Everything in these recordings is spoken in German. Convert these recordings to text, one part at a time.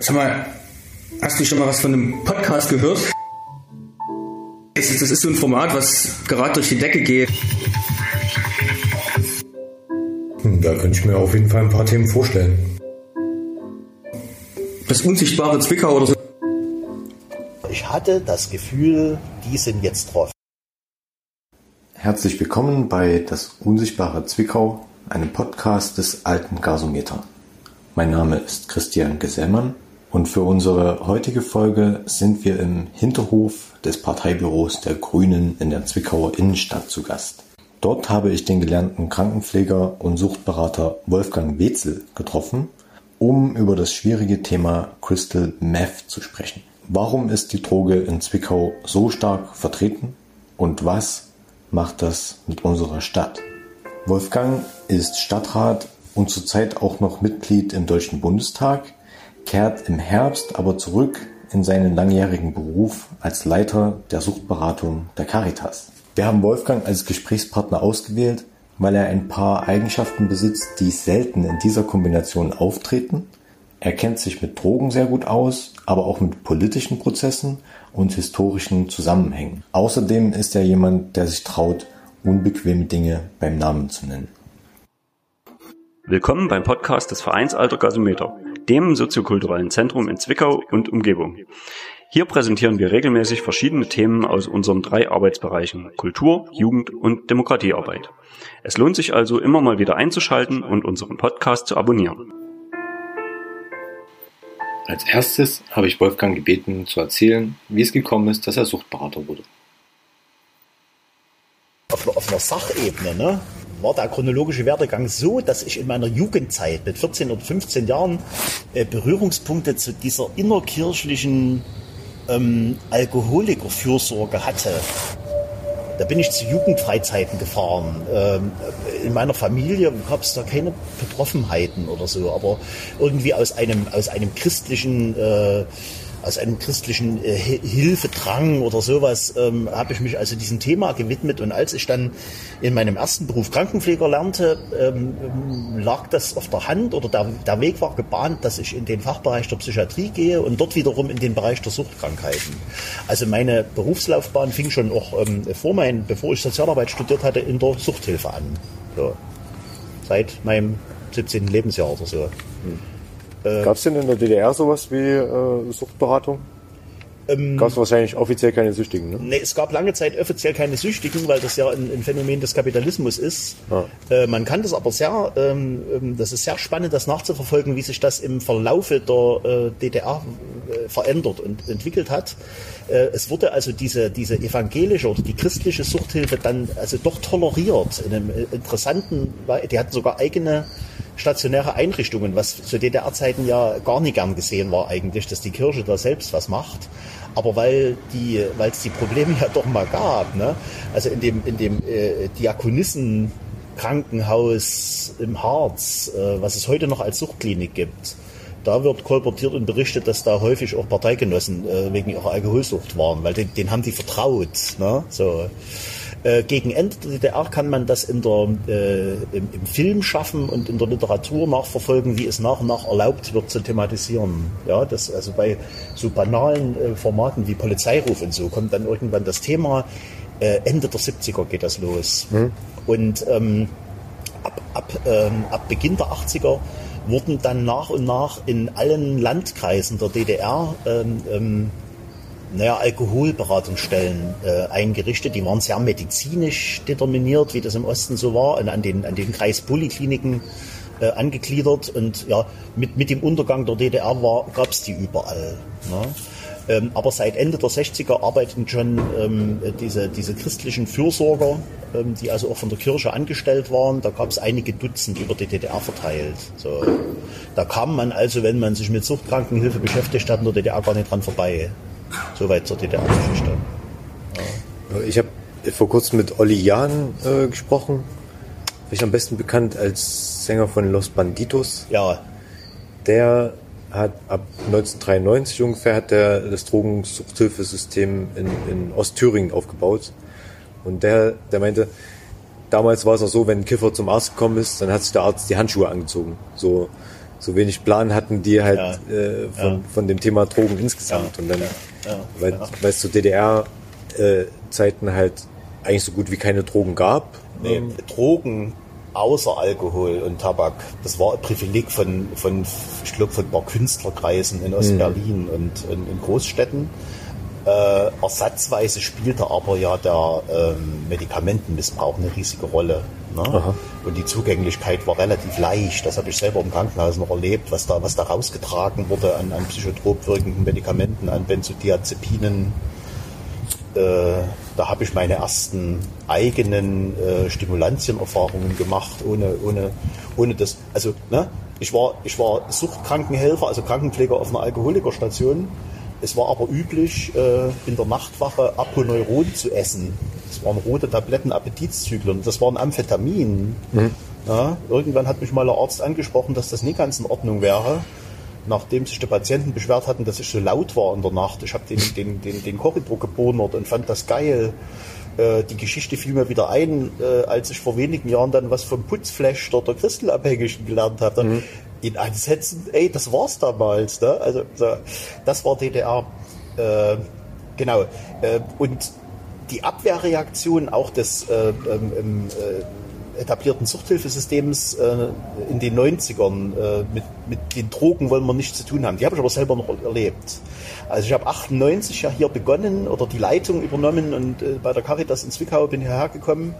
Sag mal, hast du schon mal was von einem Podcast gehört? Das ist, das ist so ein Format, was gerade durch die Decke geht. Hm, Da könnte ich mir auf jeden Fall ein paar Themen vorstellen. Das unsichtbare Zwickau oder so. Ich hatte das Gefühl, die sind jetzt drauf. Herzlich willkommen bei Das Unsichtbare Zwickau, einem Podcast des alten Gasometer. Mein Name ist Christian Gesellmann und für unsere heutige Folge sind wir im Hinterhof des Parteibüros der Grünen in der Zwickauer Innenstadt zu Gast. Dort habe ich den gelernten Krankenpfleger und Suchtberater Wolfgang Wetzel getroffen, um über das schwierige Thema Crystal Meth zu sprechen. Warum ist die Droge in Zwickau so stark vertreten und was macht das mit unserer Stadt? Wolfgang ist Stadtrat und zurzeit auch noch Mitglied im Deutschen Bundestag, kehrt im Herbst aber zurück in seinen langjährigen Beruf als Leiter der Suchtberatung der Caritas. Wir haben Wolfgang als Gesprächspartner ausgewählt, weil er ein paar Eigenschaften besitzt, die selten in dieser Kombination auftreten. Er kennt sich mit Drogen sehr gut aus, aber auch mit politischen Prozessen und historischen Zusammenhängen. Außerdem ist er jemand, der sich traut, unbequeme Dinge beim Namen zu nennen. Willkommen beim Podcast des Vereins Alter Gasometer, dem soziokulturellen Zentrum in Zwickau und Umgebung. Hier präsentieren wir regelmäßig verschiedene Themen aus unseren drei Arbeitsbereichen Kultur, Jugend und Demokratiearbeit. Es lohnt sich also immer mal wieder einzuschalten und unseren Podcast zu abonnieren. Als erstes habe ich Wolfgang gebeten, zu erzählen, wie es gekommen ist, dass er Suchtberater wurde. Auf, einer- auf einer Sachebene ne, war der chronologische Werdegang so, dass ich in meiner Jugendzeit mit 14 oder 15 Jahren äh, Berührungspunkte zu dieser innerkirchlichen ähm, Alkoholikerfürsorge hatte. Da bin ich zu Jugendfreizeiten gefahren. Ähm, in meiner Familie gab es da keine Betroffenheiten oder so, aber irgendwie aus einem, aus einem christlichen, äh, aus einem christlichen äh, Hi- Hilfedrang oder sowas ähm, habe ich mich also diesem Thema gewidmet. Und als ich dann in meinem ersten Beruf Krankenpfleger lernte, ähm, lag das auf der Hand oder der, der Weg war gebahnt, dass ich in den Fachbereich der Psychiatrie gehe und dort wiederum in den Bereich der Suchtkrankheiten. Also meine Berufslaufbahn fing schon auch ähm, vor mein, bevor ich Sozialarbeit studiert hatte, in der Suchthilfe an. So. Seit meinem 17. Lebensjahr oder so. Gab es denn in der DDR sowas wie äh, Suchtberatung? Gab es wahrscheinlich offiziell keine Süchtigen, ne? Nee, es gab lange Zeit offiziell keine Süchtigen, weil das ja ein, ein Phänomen des Kapitalismus ist. Äh, man kann das aber sehr, ähm, ähm, das ist sehr spannend, das nachzuverfolgen, wie sich das im Verlaufe der äh, DDR äh, verändert und entwickelt hat. Äh, es wurde also diese, diese evangelische oder die christliche Suchthilfe dann also doch toleriert in einem äh, interessanten, die hatten sogar eigene stationäre Einrichtungen, was zu DDR-Zeiten ja gar nicht gern gesehen war eigentlich, dass die Kirche da selbst was macht. Aber weil die, weil es die Probleme ja doch mal gab, ne? also in dem, in dem äh, Diakonissen Krankenhaus im Harz, äh, was es heute noch als Suchtklinik gibt, da wird kolportiert und berichtet, dass da häufig auch Parteigenossen äh, wegen ihrer Alkoholsucht waren, weil den, den haben die vertraut. Ne? So. Äh, gegen Ende der DDR kann man das in der, äh, im, im Film schaffen und in der Literatur nachverfolgen, wie es nach und nach erlaubt wird zu thematisieren. Ja, das also bei so banalen äh, Formaten wie Polizeiruf und so kommt dann irgendwann das Thema. Äh, Ende der 70er geht das los. Und ähm, ab, ab, ähm, ab Beginn der 80er wurden dann nach und nach in allen Landkreisen der DDR ähm, ähm, naja, Alkoholberatungsstellen äh, eingerichtet. Die waren sehr medizinisch determiniert, wie das im Osten so war, und an den, an den Kreispolikliniken äh, angegliedert. Und ja, mit, mit dem Untergang der DDR gab es die überall. Ne? Ähm, aber seit Ende der 60er arbeiten schon ähm, diese, diese christlichen Fürsorger, ähm, die also auch von der Kirche angestellt waren. Da gab es einige Dutzend über die DDR verteilt. So. Da kam man also, wenn man sich mit Suchtkrankenhilfe beschäftigt hat, in der DDR gar nicht dran vorbei. Soweit zur DDR-Geschichte. Ich habe vor kurzem mit Olli Jahn äh, gesprochen. Vielleicht am besten bekannt als Sänger von Los Banditos. Ja, Der hat ab 1993 ungefähr hat der das Drogensuchthilfesystem in, in Ostthüringen aufgebaut. Und der, der meinte, damals war es auch so, wenn ein Kiffer zum Arzt gekommen ist, dann hat sich der Arzt die Handschuhe angezogen. So, so wenig Plan hatten die halt ja. äh, von, ja. von dem Thema Drogen insgesamt. Ja. Und dann, weil, weil es zu DDR-Zeiten äh, halt eigentlich so gut wie keine Drogen gab. Nee, ähm, Drogen außer Alkohol und Tabak, das war ein Privileg von, von ich glaube, von ein paar Künstlerkreisen in Ostberlin mhm. und, und in Großstädten. Äh, ersatzweise spielte aber ja der ähm, Medikamentenmissbrauch eine riesige Rolle. Ne? Und die Zugänglichkeit war relativ leicht. Das habe ich selber im Krankenhaus noch erlebt, was da, was da rausgetragen wurde an, an psychotrop wirkenden Medikamenten, an Benzodiazepinen. Äh, da habe ich meine ersten eigenen äh, Stimulantienerfahrungen gemacht, ohne, ohne, ohne das. Also, ne? ich war, ich war Suchtkrankenhelfer, also Krankenpfleger auf einer Alkoholikerstation. Es war aber üblich, äh, in der Nachtwache Aponeuron zu essen. Das waren rote Tabletten, Appetitzyklen. Das waren Amphetamin. Mhm. Ja, irgendwann hat mich mal der Arzt angesprochen, dass das nicht ganz in Ordnung wäre. Nachdem sich die Patienten beschwert hatten, dass ich so laut war in der Nacht. Ich habe den, den, den, den Korridor gebonert und fand das geil. Äh, die Geschichte fiel mir wieder ein, äh, als ich vor wenigen Jahren dann was vom Putzflash der Christelabhängigen gelernt habe. Mhm. In Ansätzen, ey, das war's damals. Ne? Also so, das war DDR. Äh, genau. Äh, und die Abwehrreaktion auch des äh, ähm, äh, etablierten Suchthilfesystems äh, in den 90ern äh, mit, mit den Drogen wollen wir nichts zu tun haben. Die habe ich aber selber noch erlebt. Also ich habe 98 ja hier begonnen oder die Leitung übernommen und bei der Caritas in Zwickau bin hierher gekommen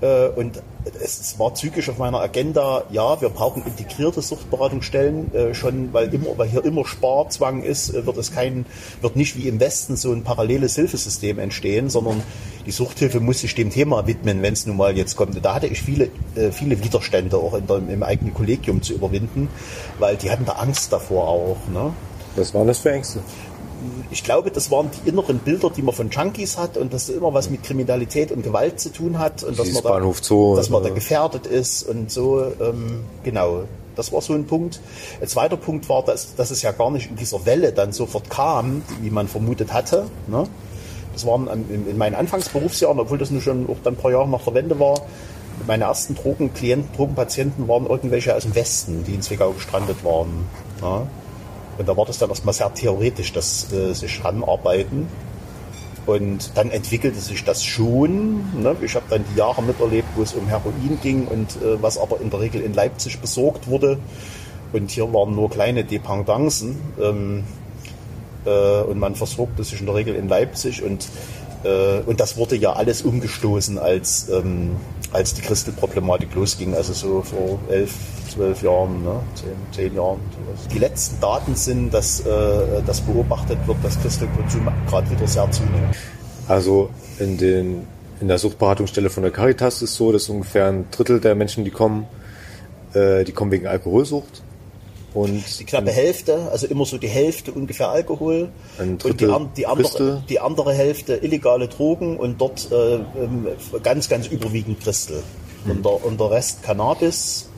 und es war zügig auf meiner Agenda, ja, wir brauchen integrierte Suchtberatungsstellen, äh, schon weil immer, weil hier immer Sparzwang ist, äh, wird es kein, wird nicht wie im Westen so ein paralleles Hilfesystem entstehen, sondern die Suchthilfe muss sich dem Thema widmen, wenn es nun mal jetzt kommt. Da hatte ich viele, viele Widerstände auch der, im eigenen Kollegium zu überwinden, weil die hatten da Angst davor auch. Ne? Was waren das für Ängste? Ich glaube, das waren die inneren Bilder, die man von Junkies hat und das immer was mit Kriminalität und Gewalt zu tun hat und dass man, da, Zoo, dass man da gefährdet ist und so. Ähm, genau, das war so ein Punkt. Ein zweiter Punkt war, dass, dass es ja gar nicht in dieser Welle dann sofort kam, wie man vermutet hatte. Ne? Das waren in, in meinen Anfangsberufsjahren, obwohl das nur schon auch dann ein paar Jahre nach der Wende war, meine ersten Drogenklienten, Drogenpatienten waren irgendwelche aus dem Westen, die in Zwickau gestrandet waren. Ja? Und da war das dann erstmal sehr theoretisch, dass äh, sich ranarbeiten. Und dann entwickelte sich das schon. Ne? Ich habe dann die Jahre miterlebt, wo es um Heroin ging und äh, was aber in der Regel in Leipzig besorgt wurde. Und hier waren nur kleine Dependancen. Ähm, äh, und man versorgte sich in der Regel in Leipzig. Und, äh, und das wurde ja alles umgestoßen, als, ähm, als die Christelproblematik losging. Also so vor elf, zwölf Jahren, ne? zehn, zehn Jahren. Sowas. Die letzten Daten sind, dass, äh, dass beobachtet wird, dass Crystal-Konsum gerade wieder sehr zunimmt. Also in, den, in der Suchtberatungsstelle von der Caritas ist es so, dass ungefähr ein Drittel der Menschen, die kommen, äh, die kommen wegen Alkoholsucht. Und die knappe Hälfte, also immer so die Hälfte ungefähr Alkohol und die, die, andere, die andere Hälfte illegale Drogen und dort äh, ähm, ganz, ganz überwiegend Christel. Mhm. Und, der, und der Rest Cannabis,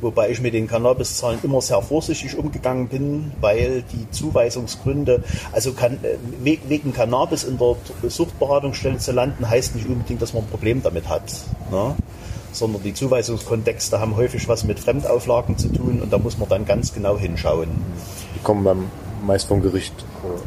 wobei ich mit den Cannabiszahlen immer sehr vorsichtig umgegangen bin, weil die Zuweisungsgründe, also kann, äh, wegen Cannabis in der Suchtberatungsstelle zu landen, heißt nicht unbedingt, dass man ein Problem damit hat. Ne? Sondern die Zuweisungskontexte haben häufig was mit Fremdauflagen zu tun und da muss man dann ganz genau hinschauen. Die kommen dann meist vom Gericht.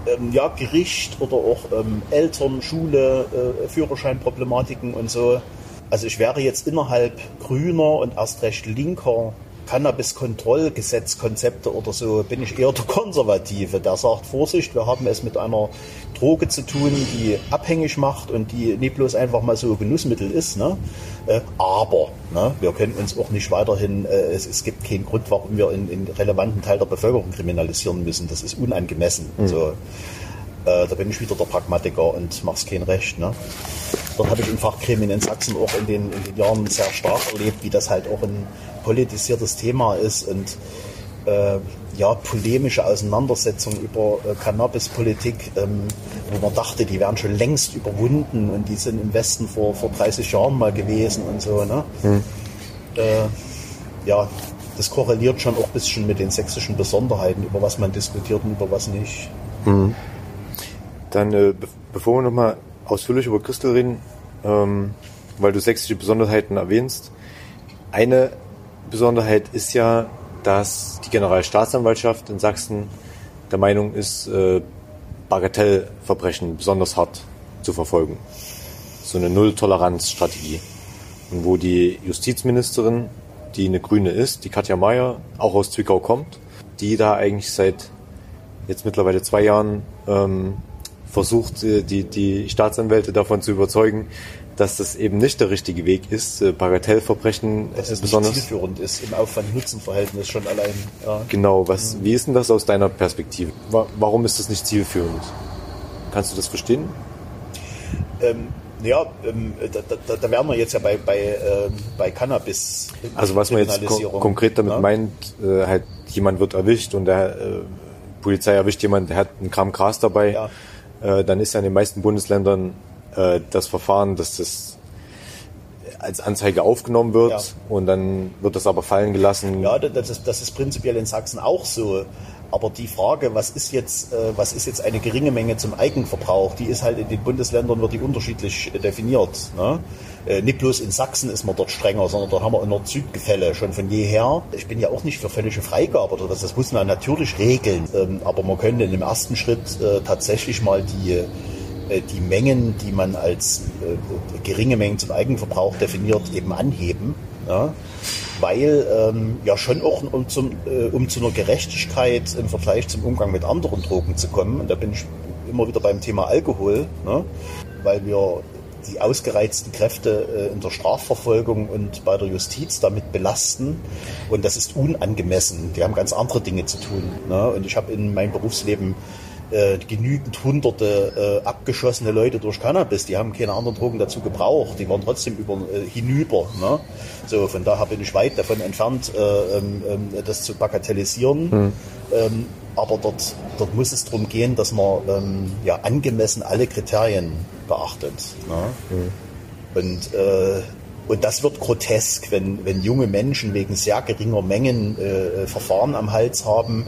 Ähm, ja, Gericht oder auch ähm, Eltern, Schule, äh, Führerscheinproblematiken und so. Also ich wäre jetzt innerhalb grüner und erst recht linker Cannabis-Kontrollgesetzkonzepte oder so, bin ich eher der Konservative, der sagt, Vorsicht, wir haben es mit einer Droge zu tun, die abhängig macht und die nicht bloß einfach mal so Genussmittel ist. Ne? Äh, aber ne, wir können uns auch nicht weiterhin, äh, es, es, gibt keinen Grund, warum wir in, in relevanten Teil der Bevölkerung kriminalisieren müssen. Das ist unangemessen. Mhm. So. Äh, da bin ich wieder der Pragmatiker und mach's kein Recht. Ne? Dort habe ich in Fachgremien in Sachsen auch in den, in den Jahren sehr stark erlebt, wie das halt auch ein politisiertes Thema ist und äh, ja, polemische Auseinandersetzungen über äh, Cannabispolitik, ähm, wo man dachte, die wären schon längst überwunden und die sind im Westen vor, vor 30 Jahren mal gewesen und so. Ne? Hm. Äh, ja, das korreliert schon auch ein bisschen mit den sächsischen Besonderheiten, über was man diskutiert und über was nicht. Hm. Dann, äh, be bevor wir nochmal ausführlich über Christel reden, ähm, weil du sächsische Besonderheiten erwähnst, eine Besonderheit ist ja, dass die Generalstaatsanwaltschaft in Sachsen der Meinung ist, äh, Bagatellverbrechen besonders hart zu verfolgen. So eine Null-Toleranz-Strategie. Und wo die Justizministerin, die eine Grüne ist, die Katja Mayer, auch aus Zwickau kommt, die da eigentlich seit jetzt mittlerweile zwei Jahren ähm, versucht, äh, die, die Staatsanwälte davon zu überzeugen, dass das eben nicht der richtige Weg ist, äh, Bagatellverbrechen dass es besonders nicht zielführend ist im Aufwand-Nutzen-Verhältnis schon allein. Ja. Genau, was, mhm. wie ist denn das aus deiner Perspektive? Warum ist das nicht zielführend? Kannst du das verstehen? Ähm, ja, ähm, da, da, da, wären wir jetzt ja bei, bei, äh, bei Cannabis. Also was man jetzt kon konkret damit ja? meint, äh, halt jemand wird erwischt und der äh, Polizei erwischt jemand, der hat einen Gramm Gras dabei, ja. äh, dann ist ja in den meisten Bundesländern äh, das Verfahren, dass das als Anzeige aufgenommen wird ja. und dann wird das aber fallen gelassen. Ja, das ist, das ist prinzipiell in Sachsen auch so. Aber die Frage, was ist jetzt, äh, was ist jetzt eine geringe Menge zum Eigenverbrauch, die ist halt in den Bundesländern wird die unterschiedlich definiert. Ne? Äh, nicht bloß in Sachsen ist man dort strenger, sondern dort haben wir in Nord-Süd-Gefälle schon von jeher. Ich bin ja auch nicht für völlige Freigabe oder das, das muss man natürlich regeln. Ähm, aber man könnte in dem ersten Schritt äh, tatsächlich mal die äh, die Mengen, die man als äh, geringe Mengen zum Eigenverbrauch definiert, eben anheben. Ja? Weil ähm, ja schon auch um, zum, äh, um zu einer Gerechtigkeit im Vergleich zum Umgang mit anderen Drogen zu kommen, und da bin ich immer wieder beim Thema Alkohol, ne? weil wir die ausgereizten Kräfte äh, in der Strafverfolgung und bei der Justiz damit belasten. Und das ist unangemessen. Die haben ganz andere Dinge zu tun. Ne? Und ich habe in meinem Berufsleben äh, genügend hunderte äh, abgeschossene Leute durch Cannabis, die haben keine anderen Drogen dazu gebraucht, die waren trotzdem über, äh, hinüber. Ne? So, von daher bin ich weit davon entfernt, äh, ähm, ähm das zu bagatellisieren. Mhm. Ähm, aber dort, dort muss es darum gehen, dass man ähm, ja, angemessen alle Kriterien beachtet. Ne? Mhm. Und äh, und das wird grotesk, wenn, wenn junge Menschen wegen sehr geringer Mengen äh, Verfahren am Hals haben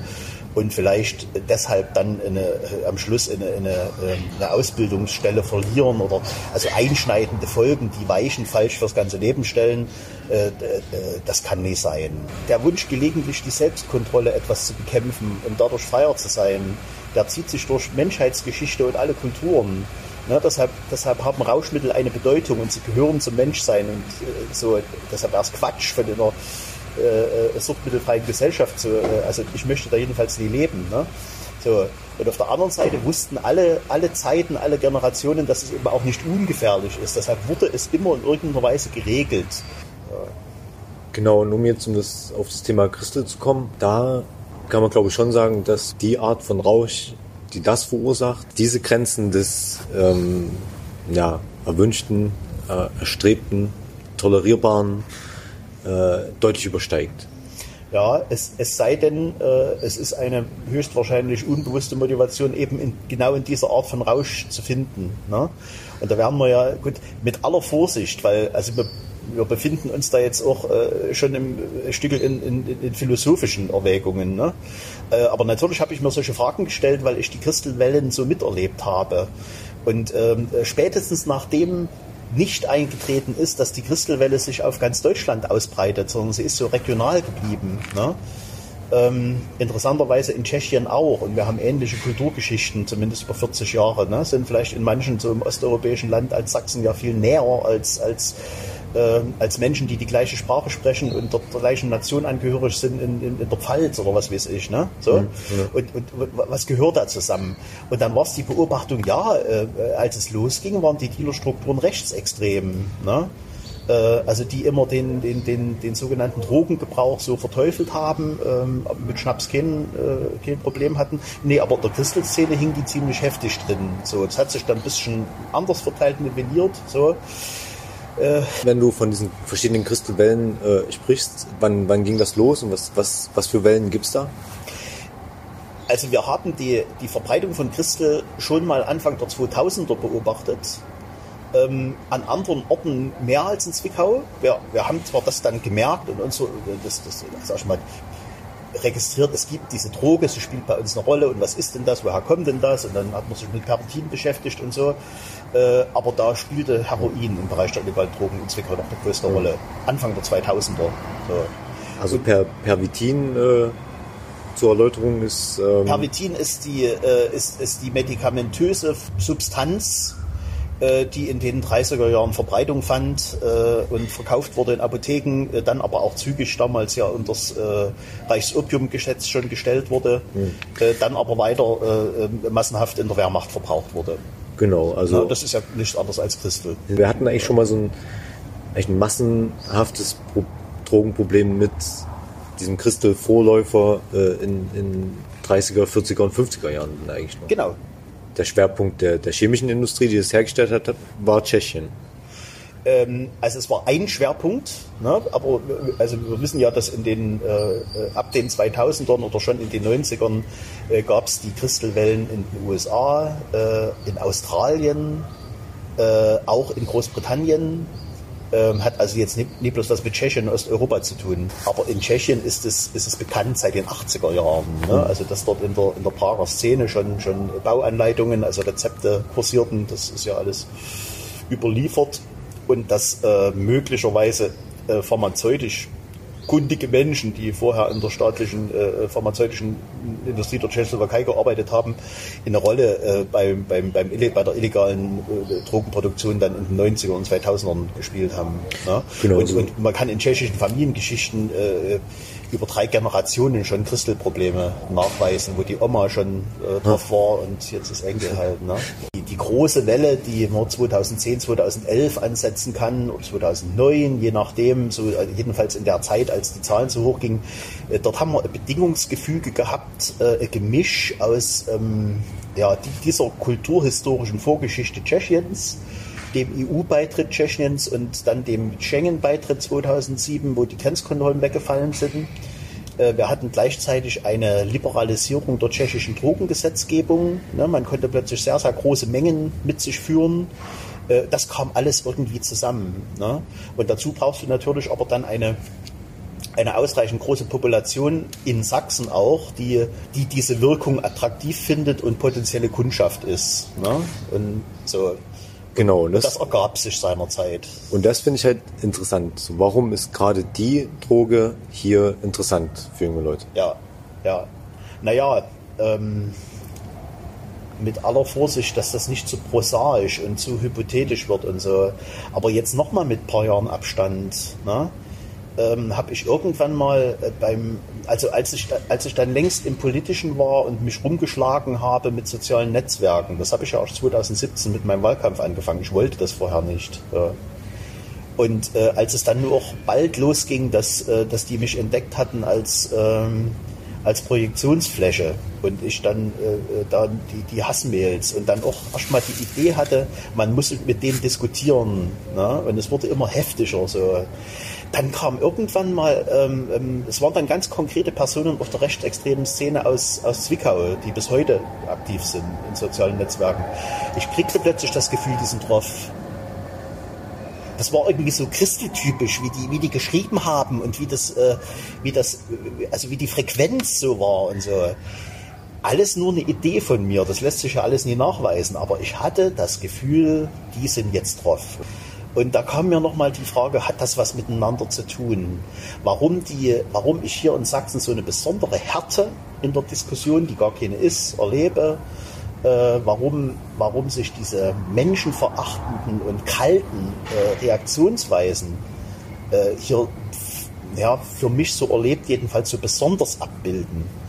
und vielleicht deshalb dann eine, äh, am Schluss eine, eine, ähm, eine, Ausbildungsstelle verlieren oder also einschneidende Folgen, die Weichen falsch fürs ganze Leben stellen, äh, das kann nicht sein. Der Wunsch, gelegentlich die Selbstkontrolle etwas zu bekämpfen und dadurch freier zu sein, der zieht sich durch Menschheitsgeschichte und alle Kulturen. Ne, deshalb, deshalb haben Rauschmittel eine Bedeutung und sie gehören zum Menschsein und äh, so, deshalb es Quatsch von einer äh, äh, suchtmittelfreien Gesellschaft zu, äh, also ich möchte da jedenfalls nie leben. Ne? So. Und auf der anderen Seite wussten alle, alle Zeiten, alle Generationen, dass es eben auch nicht ungefährlich ist. Deshalb wurde es immer in irgendeiner Weise geregelt. Genau, und um jetzt um das, auf das Thema Christel zu kommen, da kann man glaube ich schon sagen, dass die Art von Rausch, die das verursacht, diese Grenzen des ähm, ja, erwünschten, äh, erstrebten, tolerierbaren äh, deutlich übersteigt. Ja, es, es sei denn, äh, es ist eine höchstwahrscheinlich unbewusste Motivation, eben in, genau in dieser Art von Rausch zu finden. Ne? Und da werden wir ja, gut, mit aller Vorsicht, weil also wir, wir befinden uns da jetzt auch äh, schon im äh, Stück in, in, in philosophischen Erwägungen. Ne? Äh, aber natürlich habe ich mir solche Fragen gestellt, weil ich die Christelwellen so miterlebt habe. Und ähm, spätestens nachdem nicht eingetreten ist, dass die Christelwelle sich auf ganz Deutschland ausbreitet, sondern sie ist so regional geblieben. Ne? Ähm, interessanterweise in Tschechien auch. Und wir haben ähnliche Kulturgeschichten, zumindest über 40 Jahre. Ne? Sind vielleicht in manchen so im osteuropäischen Land als Sachsen ja viel näher als, als äh, als Menschen, die die gleiche Sprache sprechen und der gleichen Nation angehörig sind in, in, in der Pfalz oder was weiß ich. Ne? So. Mhm, ja. und, und, was gehört da zusammen? Und dann war es die Beobachtung, ja, äh, als es losging, waren die Dealerstrukturen rechtsextrem. Ne? Äh, also die immer den, den, den, den sogenannten Drogengebrauch so verteufelt haben, ähm, mit Schnaps kein, äh, kein Problem hatten. Nee, aber der Christelszene hing die ziemlich heftig drin. So, es hat sich dann ein bisschen anders verteilt, nivelliert. So. Äh, Wenn du von diesen verschiedenen Christelwellen äh, sprichst, wann, wann ging das los und was, was, was für Wellen gibt es da? Also wir haben die, die Verbreitung von Christel schon mal Anfang der 2000er beobachtet. Ähm, an anderen Orten mehr als in Zwickau. Wir, wir haben zwar das dann gemerkt und uns so, das, das, sag ich mal, registriert, es gibt diese Droge, sie spielt bei uns eine Rolle und was ist denn das, woher kommt denn das? Und dann hat man sich mit Perpentin beschäftigt und so. Äh, aber da spielte Heroin im Bereich der illegalen Drogen in Zwickau noch eine größere Rolle. Anfang der 2000er. So. Also per, Pervitin äh, zur Erläuterung ist... Ähm Pervitin ist die, äh, ist, ist die medikamentöse Substanz, äh, die in den 30er Jahren Verbreitung fand äh, und verkauft wurde in Apotheken, äh, dann aber auch zügig damals ja unter das Reichsopiumgesetz schon gestellt wurde, mhm. dann aber weiter massenhaft in der Wehrmacht verbraucht wurde. Genau, also. Ja, das ist ja nichts anderes als Christel. Wir hatten eigentlich schon mal so ein, eigentlich ein massenhaftes Pro Drogenproblem mit diesem Christel-Vorläufer äh, in, in 30er, 40er und 50er Jahren eigentlich noch. Genau, der Schwerpunkt der, der chemischen Industrie, die das hergestellt hat, war Tschechien. Ähm, also es war ein Schwerpunkt, ne? aber also wir wissen ja, dass in den äh, ab den 2000ern oder schon in den 90ern äh, gab es die Christelwellen in den USA, äh, in Australien, äh, auch in Großbritannien, ähm, hat also jetzt nicht, nicht bloß was mit Tschechien und Osteuropa zu tun. Aber in Tschechien ist es, ist es bekannt seit den 80er Jahren. Ne? Mhm. Also dass dort in der, in der Prager Szene schon, schon Bauanleitungen, also Rezepte kursierten, das ist ja alles überliefert. Und dass äh, möglicherweise äh, pharmazeutisch kundige Menschen, die vorher in der staatlichen äh, pharmazeutischen Industrie der Tschechoslowakei gearbeitet haben, eine Rolle äh, beim, beim, beim, bei der illegalen äh, Drogenproduktion dann in den 90er und 2000ern gespielt haben. Ne? Genau und, so. und, man kann in tschechischen Familiengeschichten äh, über drei Generationen schon Christelprobleme nachweisen, wo die Oma schon äh, drauf war und jetzt das Enkel halt. Ne? Die, die, große Welle, die man 2010, 2011 ansetzen kann oder 2009, je nachdem, so äh, jedenfalls in der Zeit, als die Zahlen so hoch gingen, äh, dort haben wir ein Bedingungsgefüge gehabt, äh, ein Gemisch aus ähm, ja, dieser kulturhistorischen Vorgeschichte Tschechiens, dem EU-Beitritt Tschechiens und dann dem Schengen-Beitritt 2007, wo die Grenzkontrollen weggefallen sind. Äh, wir hatten gleichzeitig eine Liberalisierung der tschechischen Drogengesetzgebung. Ne, man konnte plötzlich sehr, sehr große Mengen mit sich führen. Äh, das kam alles irgendwie zusammen. Ne? Und dazu brauchst du natürlich aber dann eine eine ausreichend große Population in Sachsen auch, die, die diese Wirkung attraktiv findet und potenzielle Kundschaft ist. Ne? Und so, Genau. Und das, das ergab sich seinerzeit. Und das finde ich halt interessant. Warum ist gerade die Droge hier interessant für junge Leute? Ja, ja. Naja, ähm, mit aller Vorsicht, dass das nicht zu prosaisch und zu hypothetisch wird und so. Aber jetzt nochmal mit ein paar Jahren Abstand. Ne? Ähm, habe ich irgendwann mal äh, beim, also als ich, als ich dann längst im Politischen war und mich rumgeschlagen habe mit sozialen Netzwerken, das habe ich ja auch 2017 mit meinem Wahlkampf angefangen. Ich wollte das vorher nicht. Und äh, als es dann nur auch bald losging, dass, äh, dass die mich entdeckt hatten als, ähm, als Projektionsfläche und ich dann äh, äh da die, die Hassmails und dann auch erstmal die Idee hatte, man muss mit denen diskutieren. Ne? Und es wurde immer heftiger. So dann kam irgendwann mal, ähm, ähm, es waren dann ganz konkrete Personen auf der rechtsextremen Szene aus, aus Zwickau, die bis heute aktiv sind in sozialen Netzwerken. Ich kriegte plötzlich das Gefühl, die sind drauf. Das war irgendwie so christeltypisch, wie die, wie die geschrieben haben und wie das, äh, wie das, also wie die Frequenz so war und so. Alles nur eine Idee von mir, das lässt sich ja alles nie nachweisen, aber ich hatte das Gefühl, die sind jetzt drauf. Und da kam mir nochmal die Frage, hat das was miteinander zu tun? Warum, die, warum ich hier in Sachsen so eine besondere Härte in der Diskussion, die gar keine ist, erlebe? Äh, warum, warum sich diese menschenverachtenden und kalten äh, Reaktionsweisen äh, hier ja, für mich so erlebt, jedenfalls so besonders abbilden?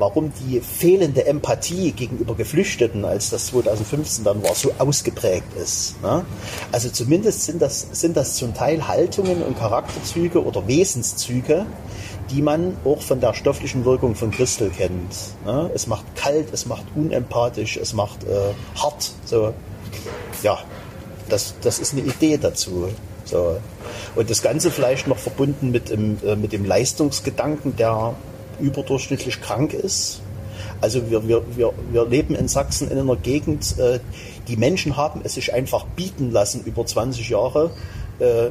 Warum die fehlende Empathie gegenüber Geflüchteten, als das 2015 dann war, so ausgeprägt ist. Ne? Also zumindest sind das, sind das zum Teil Haltungen und Charakterzüge oder Wesenszüge, die man auch von der stofflichen Wirkung von Christel kennt. Ne? Es macht kalt, es macht unempathisch, es macht äh, hart. So. Ja, das, das ist eine Idee dazu. So. Und das Ganze vielleicht noch verbunden mit dem, äh, mit dem Leistungsgedanken, der überdurchschnittlich krank ist. Also wir, wir, wir, wir leben in Sachsen in einer Gegend, äh, die Menschen haben es sich einfach bieten lassen, über 20 Jahre äh,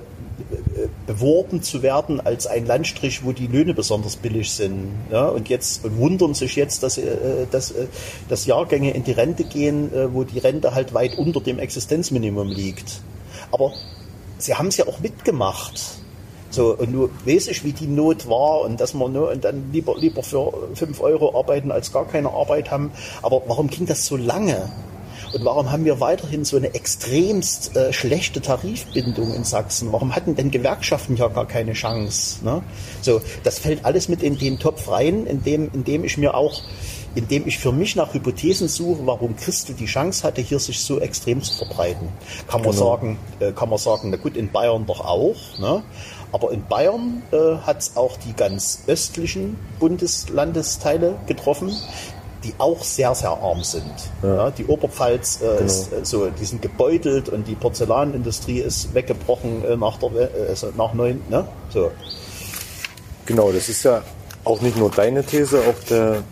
beworben zu werden als ein Landstrich, wo die Löhne besonders billig sind. Ja, und jetzt und wundern sich jetzt, dass, äh, dass, äh, dass Jahrgänge in die Rente gehen, äh, wo die Rente halt weit unter dem Existenzminimum liegt. Aber sie haben es ja auch mitgemacht So, und du weißt ich, wie die Not war und dass man nur und dann lieber, lieber für 5 Euro arbeiten, als gar keine Arbeit haben. Aber warum ging das so lange? Und warum haben wir weiterhin so eine extremst äh, schlechte Tarifbindung in Sachsen? Warum hatten denn Gewerkschaften ja gar keine Chance? Ne? So, das fällt alles mit in den Topf rein, in dem, in dem ich mir auch, in dem ich für mich nach Hypothesen suche, warum Christel die Chance hatte, hier sich so extrem zu verbreiten. Kann man Genau. sagen, äh, kann man sagen, na gut, in Bayern doch auch. Ne? Aber in Bayern äh, hat es auch die ganz östlichen Bundeslandesteile getroffen, die auch sehr, sehr arm sind. Ja. die Oberpfalz, äh, ist, äh, so, die sind gebeutelt und die Porzellanindustrie ist weggebrochen äh, nach, der, äh, also nach neun. Ne? So. Genau, das ist ja auch nicht nur deine These, auch der,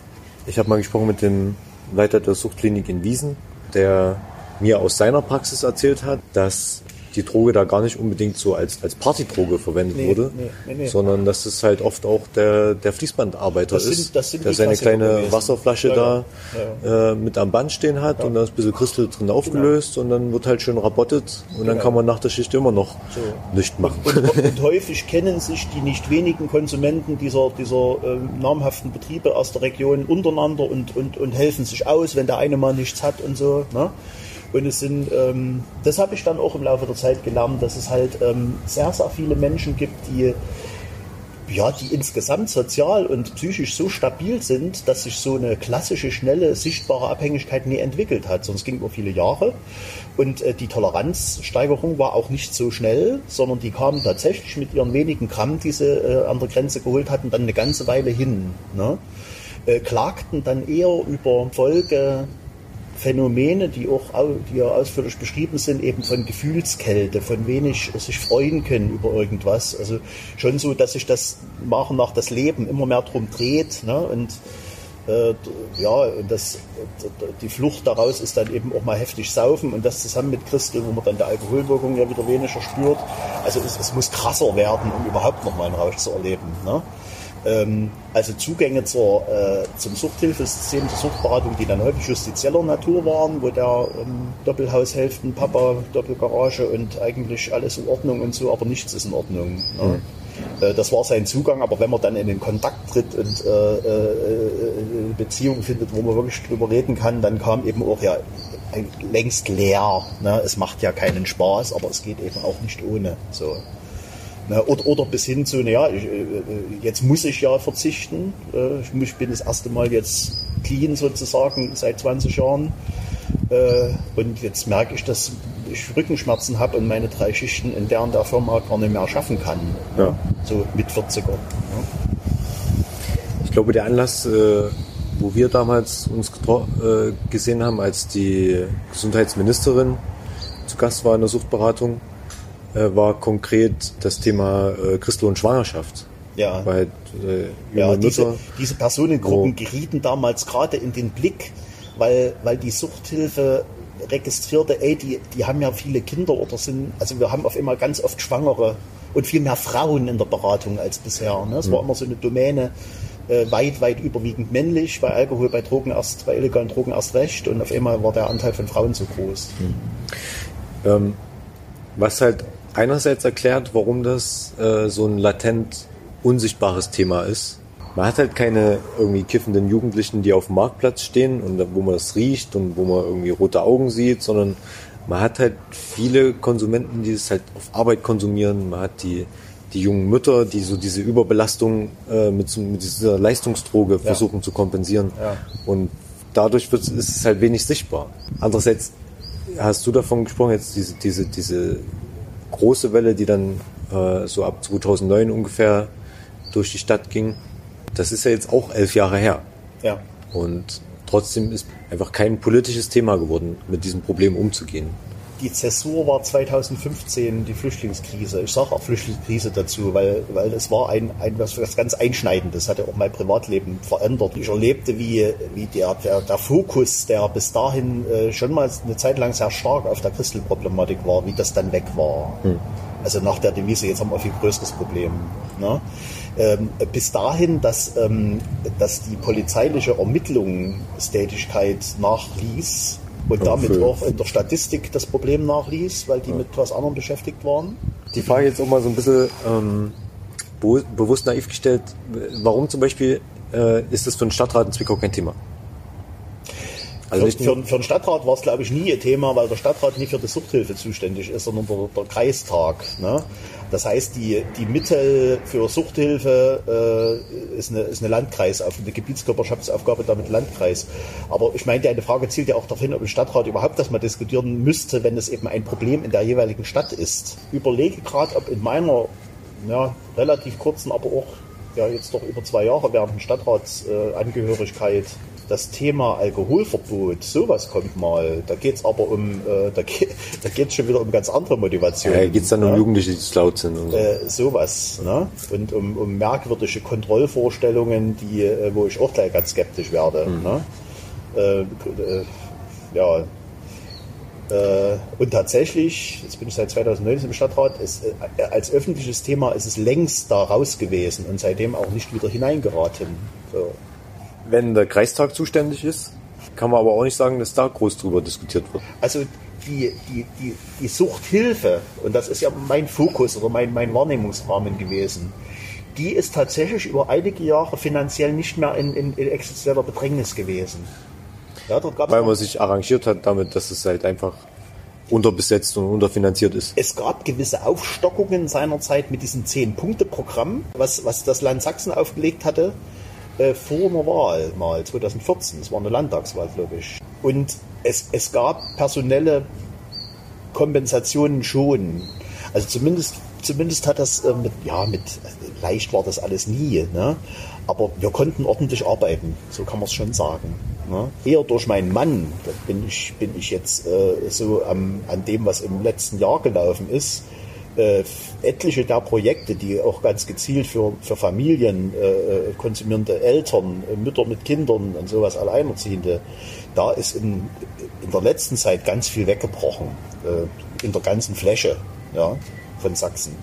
ich habe mal gesprochen mit dem Leiter der Suchtklinik in Wiesen, der mir aus seiner Praxis erzählt hat, dass die Droge da gar nicht unbedingt so als, als Partydroge verwendet Nee, wurde, nee, nee, sondern dass es halt oft auch der, der Fließbandarbeiter sind- ist, der seine kleine gewesen. Wasserflasche Ja, da Äh, mit am Band stehen hat und da ist ein bisschen Christel drin aufgelöst und dann wird halt schön rabottet und dann Genau. kann man nach der Schicht immer noch So. nichts machen. Und, und häufig kennen sich die nicht wenigen Konsumenten dieser, dieser ähm, namhaften Betriebe aus der Region untereinander und, und, und helfen sich aus, wenn der eine mal nichts hat und so. Ne? Und es sind, ähm, das habe ich dann auch im Laufe der Zeit gelernt, dass es halt ähm, sehr, sehr viele Menschen gibt, die ja, die insgesamt sozial und psychisch so stabil sind, dass sich so eine klassische, schnelle, sichtbare Abhängigkeit nie entwickelt hat. Sonst ging über viele Jahre. Und äh, die Toleranzsteigerung war auch nicht so schnell, sondern die kamen tatsächlich mit ihren wenigen Gramm, die sie äh, an der Grenze geholt hatten, dann eine ganze Weile hin. Ne? Äh, klagten dann eher über Folge Phänomene, die auch au- die ja ausführlich beschrieben sind, eben von Gefühlskälte, von wenig sich freuen können über irgendwas. Also schon so, dass sich das nach und nach das Leben immer mehr drum dreht. Ne? Und äh, ja, und das, die Flucht daraus ist dann eben auch mal heftig saufen und das zusammen mit Christel, wo man dann die Alkoholwirkung ja wieder weniger spürt. Also es, es muss krasser werden, um überhaupt noch mal einen Rausch zu erleben. Ne? Ähm, also Zugänge zur, äh, zum Suchthilfesystem, zur Suchtberatung, die dann häufig justizieller Natur waren, wo der ähm, Doppelhaushälften, Papa, Doppelgarage und eigentlich alles in Ordnung und so, aber nichts ist in Ordnung. Ne? Äh, Das war sein Zugang, aber wenn man dann in den Kontakt tritt und äh, äh, äh, eine Beziehung findet, wo man wirklich drüber reden kann, dann kam eben auch ja längst leer. Ne? Es macht ja keinen Spaß, aber es geht eben auch nicht ohne. So. Na, oder, oder bis hin zu, naja, ich, äh, äh, jetzt muss ich ja verzichten. Ich, muss- ich bin das erste Mal jetzt clean sozusagen seit 20 Jahren. Und jetzt merke ich, dass ich Rückenschmerzen habe und meine drei Schichten in der und der Firma gar nicht mehr schaffen kann. Ja. So mit 40er. Ich glaube, der Anlass, wo wir damals uns gesehen haben, als die Gesundheitsministerin zu Gast war in der Suchtberatung, äh, war konkret das Thema äh, Christel und Schwangerschaft. Ja. Weil äh, Ja, diese, Mütter, diese Personengruppen wo- gerieten damals gerade in den Blick, weil, weil die Suchthilfe registrierte, ey, die, die haben ja viele Kinder oder sind, also wir haben auf immer ganz oft Schwangere und viel mehr Frauen in der Beratung als bisher. Ne? Es war immer so eine Domäne, äh, weit, weit überwiegend männlich, bei Alkohol, bei Drogen erst, bei illegalen Drogen erst recht und auf einmal war der Anteil von Frauen so groß. ähm, was halt einerseits erklärt, warum das äh, so ein latent unsichtbares Thema ist. Man hat halt keine irgendwie kiffenden Jugendlichen, die auf dem Marktplatz stehen und wo man das riecht und wo man irgendwie rote Augen sieht, sondern man hat halt viele Konsumenten, die es halt auf Arbeit konsumieren. Man hat die, die jungen Mütter, die so diese Überbelastung äh, mit, so, mit dieser Leistungsdroge versuchen zu kompensieren. Ja. Und dadurch wird, ist es halt wenig sichtbar. Andererseits hast du davon gesprochen, jetzt diese, diese, diese große Welle, die dann äh, so ab 2009 ungefähr durch die Stadt ging. Das ist ja jetzt auch elf Jahre her. Ja. Und trotzdem ist einfach kein politisches Thema geworden, mit diesem Problem umzugehen. Die Zäsur war 2015 die Flüchtlingskrise. Ich sage auch Flüchtlingskrise dazu, weil, weil es war ein, ein was, was ganz Einschneidendes, hat ja auch mein Privatleben verändert. Ich erlebte, wie, wie der, der, der Fokus, der bis dahin äh, schon mal eine Zeit lang sehr stark auf der Christelproblematik war, wie das dann weg war. Also nach der Devise, jetzt haben wir ein viel größeres Problem. Ne? Ähm, bis dahin, dass, ähm, dass die polizeiliche Ermittlungstätigkeit nachließ und damit auch in der Statistik das Problem nachließ, weil die mit was anderem beschäftigt waren. Die Frage jetzt auch mal so ein bisschen, ähm, be bewusst naiv gestellt, warum zum Beispiel äh, ist das für einen Stadtrat in Zwickau kein Thema? Also für, für, für, den Stadtrat war es, glaube ich, nie ein Thema, weil der Stadtrat nicht für die Suchthilfe zuständig ist, sondern der, der Kreistag. Ne? Das heißt, die, die Mittel für Suchthilfe äh, ist, eine, ist eine Landkreisaufgabe, eine Gebietskörperschaftsaufgabe damit Landkreis. Aber ich meine, eine Frage zielt ja auch darauf hin, ob ein Stadtrat überhaupt das mal diskutieren müsste, wenn es eben ein Problem in der jeweiligen Stadt ist. Überlege gerade, ob in meiner ja, relativ kurzen, aber auch ja, jetzt doch über zwei Jahre während Stadtratsangehörigkeit äh, das Thema Alkoholverbot, sowas kommt mal. Da geht es aber um, äh, da geht da geht's schon wieder um ganz andere Motivationen. Ja, geht es dann um Jugendliche, die laut sind und so. Äh, sowas, ne? Und um, um merkwürdige Kontrollvorstellungen, die, äh, wo ich auch gleich ganz skeptisch werde. Mhm. Ne? Äh, äh, ja, und tatsächlich, jetzt bin ich seit 2019 im Stadtrat, ist, als öffentliches Thema ist es längst da raus gewesen und seitdem auch nicht wieder hineingeraten. So wenn der Kreistag zuständig ist, kann man aber auch nicht sagen, dass da groß drüber diskutiert wird. Also die, die, die, die Suchthilfe, und das ist ja mein Fokus oder mein, mein Wahrnehmungsrahmen gewesen, die ist tatsächlich über einige Jahre finanziell nicht mehr in, in, in existenzieller Bedrängnis gewesen. Ja, Weil man sich arrangiert hat damit, dass es halt einfach unterbesetzt und unterfinanziert ist. Es gab gewisse Aufstockungen seinerzeit mit diesem Zehn-Punkte-Programm, was, was das Land Sachsen aufgelegt hatte äh, vor einer Wahl mal, 2014, es war eine Landtagswahl, glaube ich. Und es, es gab personelle Kompensationen schon. Also zumindest, zumindest hat das äh, mit, ja, mit, leicht war das alles nie, ne? aber wir konnten ordentlich arbeiten, so kann man es schon sagen. Ne? Eher durch meinen Mann, da bin ich, bin ich jetzt äh, so am, an dem, was im letzten Jahr gelaufen ist, äh, etliche der Projekte, die auch ganz gezielt für, für Familien, äh, äh konsumierende Eltern, äh, Mütter mit Kindern und sowas, Alleinerziehende, da ist in, in der letzten Zeit ganz viel weggebrochen, äh, in der ganzen Fläche ja, von Sachsen.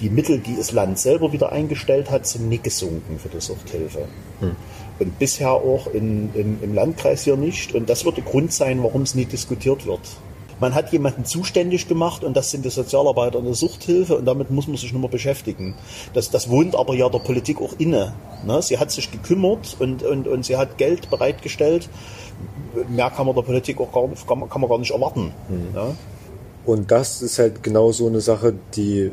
Die Mittel, die das Land selber wieder eingestellt hat, sind nicht gesunken für die Suchthilfe. Hm. Und bisher auch in, in, im Landkreis hier nicht. Und das wird der Grund sein, warum es nie diskutiert wird. Man hat jemanden zuständig gemacht und das sind die Sozialarbeiter in der Suchthilfe und damit muss man sich nicht mehr beschäftigen. Das, das wohnt aber ja der Politik auch inne. Ne? Sie hat sich gekümmert und, und, und sie hat Geld bereitgestellt. Mehr kann man der Politik auch gar, kann man, kann man gar nicht erwarten. Mhm. Ne? Und das ist halt genau so eine Sache, die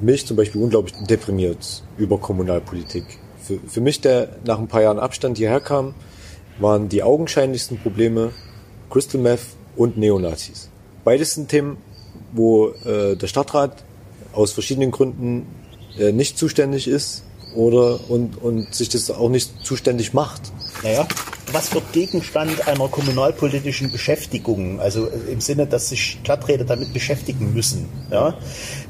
mich zum Beispiel unglaublich deprimiert über Kommunalpolitik. Für, für mich, der nach ein paar Jahren Abstand hierher kam, waren die augenscheinlichsten Probleme Crystal Meth und Neonazis. Beides sind Themen, wo äh, der Stadtrat aus verschiedenen Gründen äh, nicht zuständig ist oder und, und sich das auch nicht zuständig macht. Naja, was wird Gegenstand einer kommunalpolitischen Beschäftigung? Also äh, im Sinne, dass sich Stadträte damit beschäftigen müssen. Ja?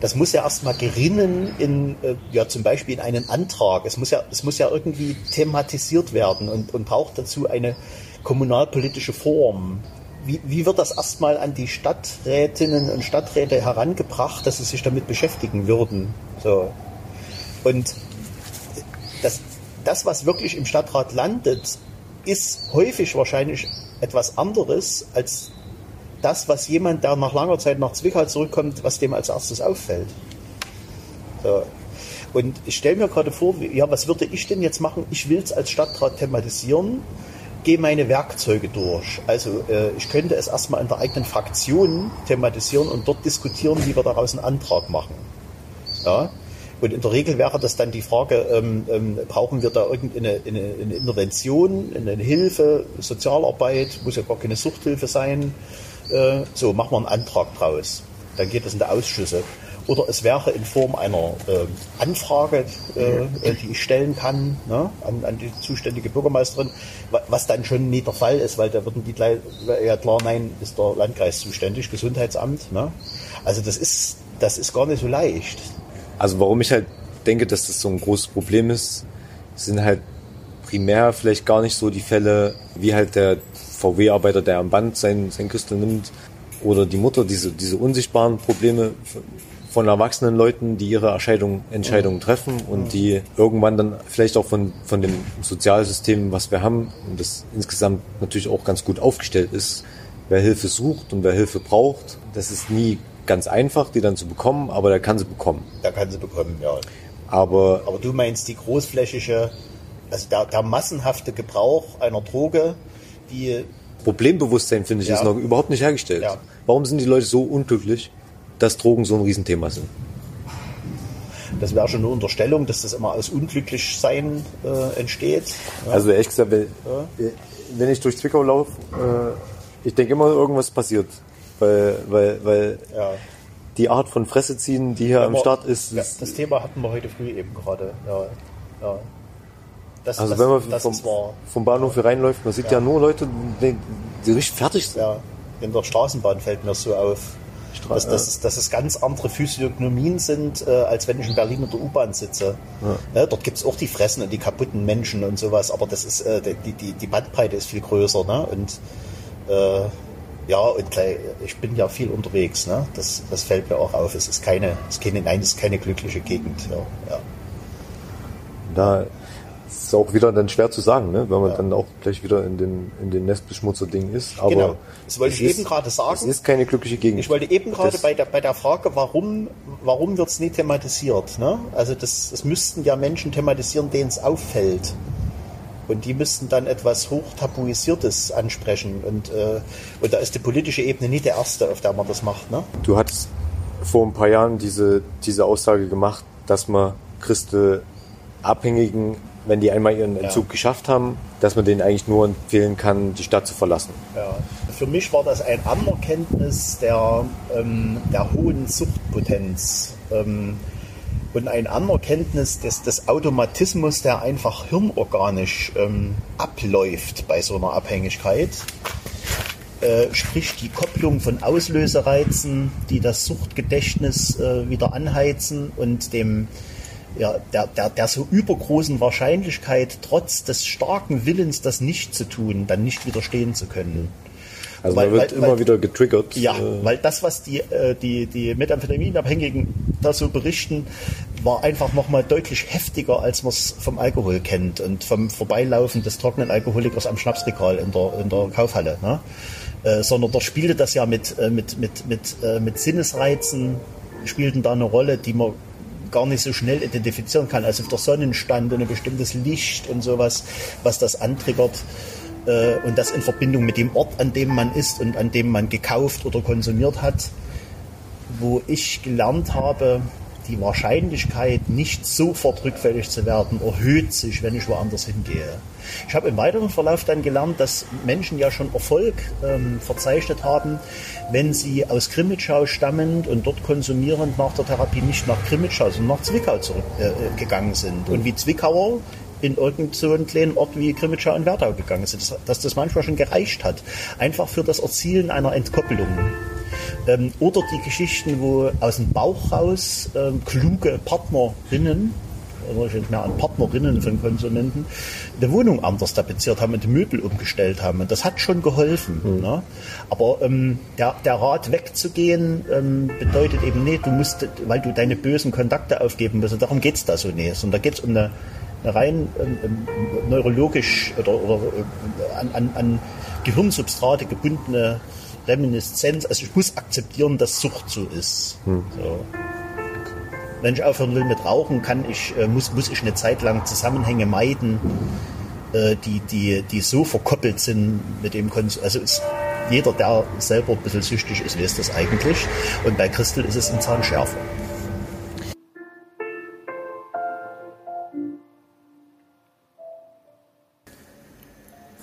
Das muss ja erstmal gerinnen in, äh, ja, zum Beispiel in einen Antrag. Es muss ja, es muss ja irgendwie thematisiert werden und, und braucht dazu eine kommunalpolitische Form wie, wie wird das erstmal an die Stadträtinnen und Stadträte herangebracht, dass sie sich damit beschäftigen würden? So. Und das, das, was wirklich im Stadtrat landet, ist häufig wahrscheinlich etwas anderes als das, was jemand, der nach langer Zeit nach Zwickau zurückkommt, was dem als erstes auffällt. So. Und ich stelle mir gerade vor, ja, was würde ich denn jetzt machen? Ich will es als Stadtrat thematisieren gehe meine Werkzeuge durch. Also äh, ich könnte es erstmal in der eigenen Fraktion thematisieren und dort diskutieren, wie wir daraus einen Antrag machen. Ja? Und in der Regel wäre das dann die Frage, ähm, ähm, brauchen wir da irgendeine eine, eine Intervention, eine Hilfe, Sozialarbeit, muss ja gar keine Suchthilfe sein. Äh, so, machen wir einen Antrag draus. Dann geht das in die Ausschüsse oder es wäre in Form einer äh, Anfrage, äh, die ich stellen kann ne, an, an, die zuständige Bürgermeisterin, was dann schon nicht der Fall ist, weil da würden die gleich, ja klar, nein, ist der Landkreis zuständig, Gesundheitsamt. Ne? Also das ist, das ist gar nicht so leicht. Also warum ich halt denke, dass das so ein großes Problem ist, sind halt primär vielleicht gar nicht so die Fälle, wie halt der VW-Arbeiter, der am Band sein, sein Küstel nimmt, oder die Mutter, diese, diese unsichtbaren Probleme, von erwachsenen Leuten, die ihre Entscheidung, Entscheidungen treffen und die irgendwann dann vielleicht auch von, von dem Sozialsystem, was wir haben, und das insgesamt natürlich auch ganz gut aufgestellt ist, wer Hilfe sucht und wer Hilfe braucht, das ist nie ganz einfach, die dann zu bekommen, aber der kann sie bekommen. Der kann sie bekommen, ja. Aber, Aber du meinst die großflächige, also der, der massenhafte Gebrauch einer Droge, die Problembewusstsein, finde ich, Ja. ist noch überhaupt nicht hergestellt. Ja. Warum sind die Leute so unglücklich, dass Drogen so ein Riesenthema sind? Das wäre schon eine Unterstellung, dass das immer aus Unglücklichsein äh, entsteht. Ja. Also ehrlich gesagt, wenn, wenn ich durch Zwickau laufe, äh, ich denke immer, irgendwas passiert. Weil, weil, weil ja. die Art von Fresse ziehen, die hier am Start ist, Ja, ist das Thema hatten wir heute früh eben gerade. Ja, ja. Das, also das, wenn man vom, vom Bahnhof hier reinläuft, man sieht ja, nur Leute, die, die richtig fertig sind. Ja, in der Straßenbahn fällt mir so auf. Dass, dass, es, dass es ganz andere Physiognomien sind, äh, als wenn ich in Berlin in der U-Bahn sitze. Ne, dort gibt es auch die Fressen und die kaputten Menschen und sowas, aber das ist äh, die, die, die Bandbreite ist viel größer. Ne? Und äh, ja, und gleich, ich bin ja viel unterwegs. Ne? Das, das fällt mir auch auf. Es ist keine, es ist keine, nein, es ist keine glückliche Gegend. Ja, ja. Da ist auch wieder dann schwer zu sagen, ne? wenn man dann auch gleich wieder in den, in den Nestbeschmutzer-Ding ist. Aber Genau. Das wollte ich ist- eben gerade sagen. Es ist keine glückliche Gegend. Ich wollte eben gerade bei der, bei der Frage, warum, warum wird es nie thematisiert? Ne? Also das, das müssten ja Menschen thematisieren, denen es auffällt. Und die müssten dann etwas hochtabuisiertes ansprechen. Und, äh, und da ist die politische Ebene nicht der erste, auf der man das macht. Ne? Du hattest vor ein paar Jahren diese, diese Aussage gemacht, dass man Christe Abhängigen, wenn die einmal ihren Entzug geschafft haben, dass man denen eigentlich nur empfehlen kann, die Stadt zu verlassen. Ja. Für mich war das ein Anerkenntnis der, ähm, der hohen Suchtpotenz ähm, und ein Anerkenntnis des, des Automatismus, der einfach hirnorganisch ähm, abläuft bei so einer Abhängigkeit. Äh, sprich die Kopplung von Auslösereizen, die das Suchtgedächtnis äh, wieder anheizen und dem ja, der, der, der so übergroßen Wahrscheinlichkeit, trotz des starken Willens, das nicht zu tun, dann nicht widerstehen zu können. Also Weil- man wird weil- immer weil- wieder getriggert. Ja, äh, weil das, was die, äh, die, die Methamphetaminabhängigen da so berichten, war einfach nochmal deutlich heftiger, als man es vom Alkohol kennt und vom Vorbeilaufen des trockenen Alkoholikers am Schnapsregal in der, in der Kaufhalle. Ne? Äh, sondern dort spielte das ja mit, äh, mit, mit, mit, äh, mit Sinnesreizen, spielten da eine Rolle, die man gar nicht so schnell identifizieren kann. Also der Sonnenstand und ein bestimmtes Licht und sowas, was das antriggert äh, und das in Verbindung mit dem Ort, an dem man ist und an dem man gekauft oder konsumiert hat, wo ich gelernt habe, die Wahrscheinlichkeit, nicht sofort rückfällig zu werden, erhöht sich, wenn ich woanders hingehe. Ich habe im weiteren Verlauf dann gelernt, dass Menschen ja schon Erfolg ähm, verzeichnet haben, wenn sie aus Krimitschau stammend und dort konsumierend nach der Therapie nicht nach Krimitschau, sondern nach Zwickau zurückgegangen äh, gegangen sind. Und wie Zwickauer in irgendeinen so einen kleinen Ort wie Krimitschau und Werdau gegangen sind. Dass das manchmal schon gereicht hat. Einfach für das Erzielen einer Entkoppelung. Ähm, oder die Geschichten, wo aus dem Bauch raus ähm, kluge Partnerinnen, oder ich jetzt mehr an Partnerinnen von Konsumenten, die Wohnung anders tapeziert haben und die Möbel umgestellt haben. Und das hat schon geholfen. Ne? Aber ähm, der, der Rat wegzugehen ähm, bedeutet eben nicht, du musst, weil du deine bösen Kontakte aufgeben musst. Und darum geht es da so nicht. Sondern da geht es um eine, eine rein ähm, ähm, neurologisch oder, oder äh, an, an, an Gehirnsubstrate gebundene Reminiszenz. Also ich muss akzeptieren, dass Sucht so ist. So. Wenn ich aufhören will mit Rauchen, kann ich, äh, muss, muss ich eine Zeit lang Zusammenhänge meiden, äh, die, die, die so verkoppelt sind mit dem Konsum. Also ist, jeder, der selber ein bisschen süchtig ist, weiß das eigentlich. Und bei Christel ist es ein Zahn schärfer.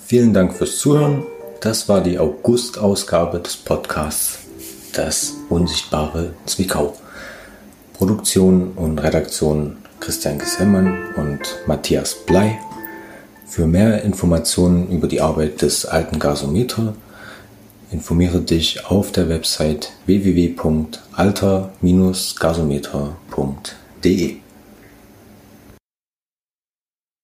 Vielen Dank fürs Zuhören. Das war die August-Ausgabe des Podcasts Das unsichtbare Zwickau. Produktion und Redaktion Christian Gesemmann und Matthias Blei. Für mehr Informationen über die Arbeit des alten Gasometer informiere dich auf der Website www.alter-gasometer.de.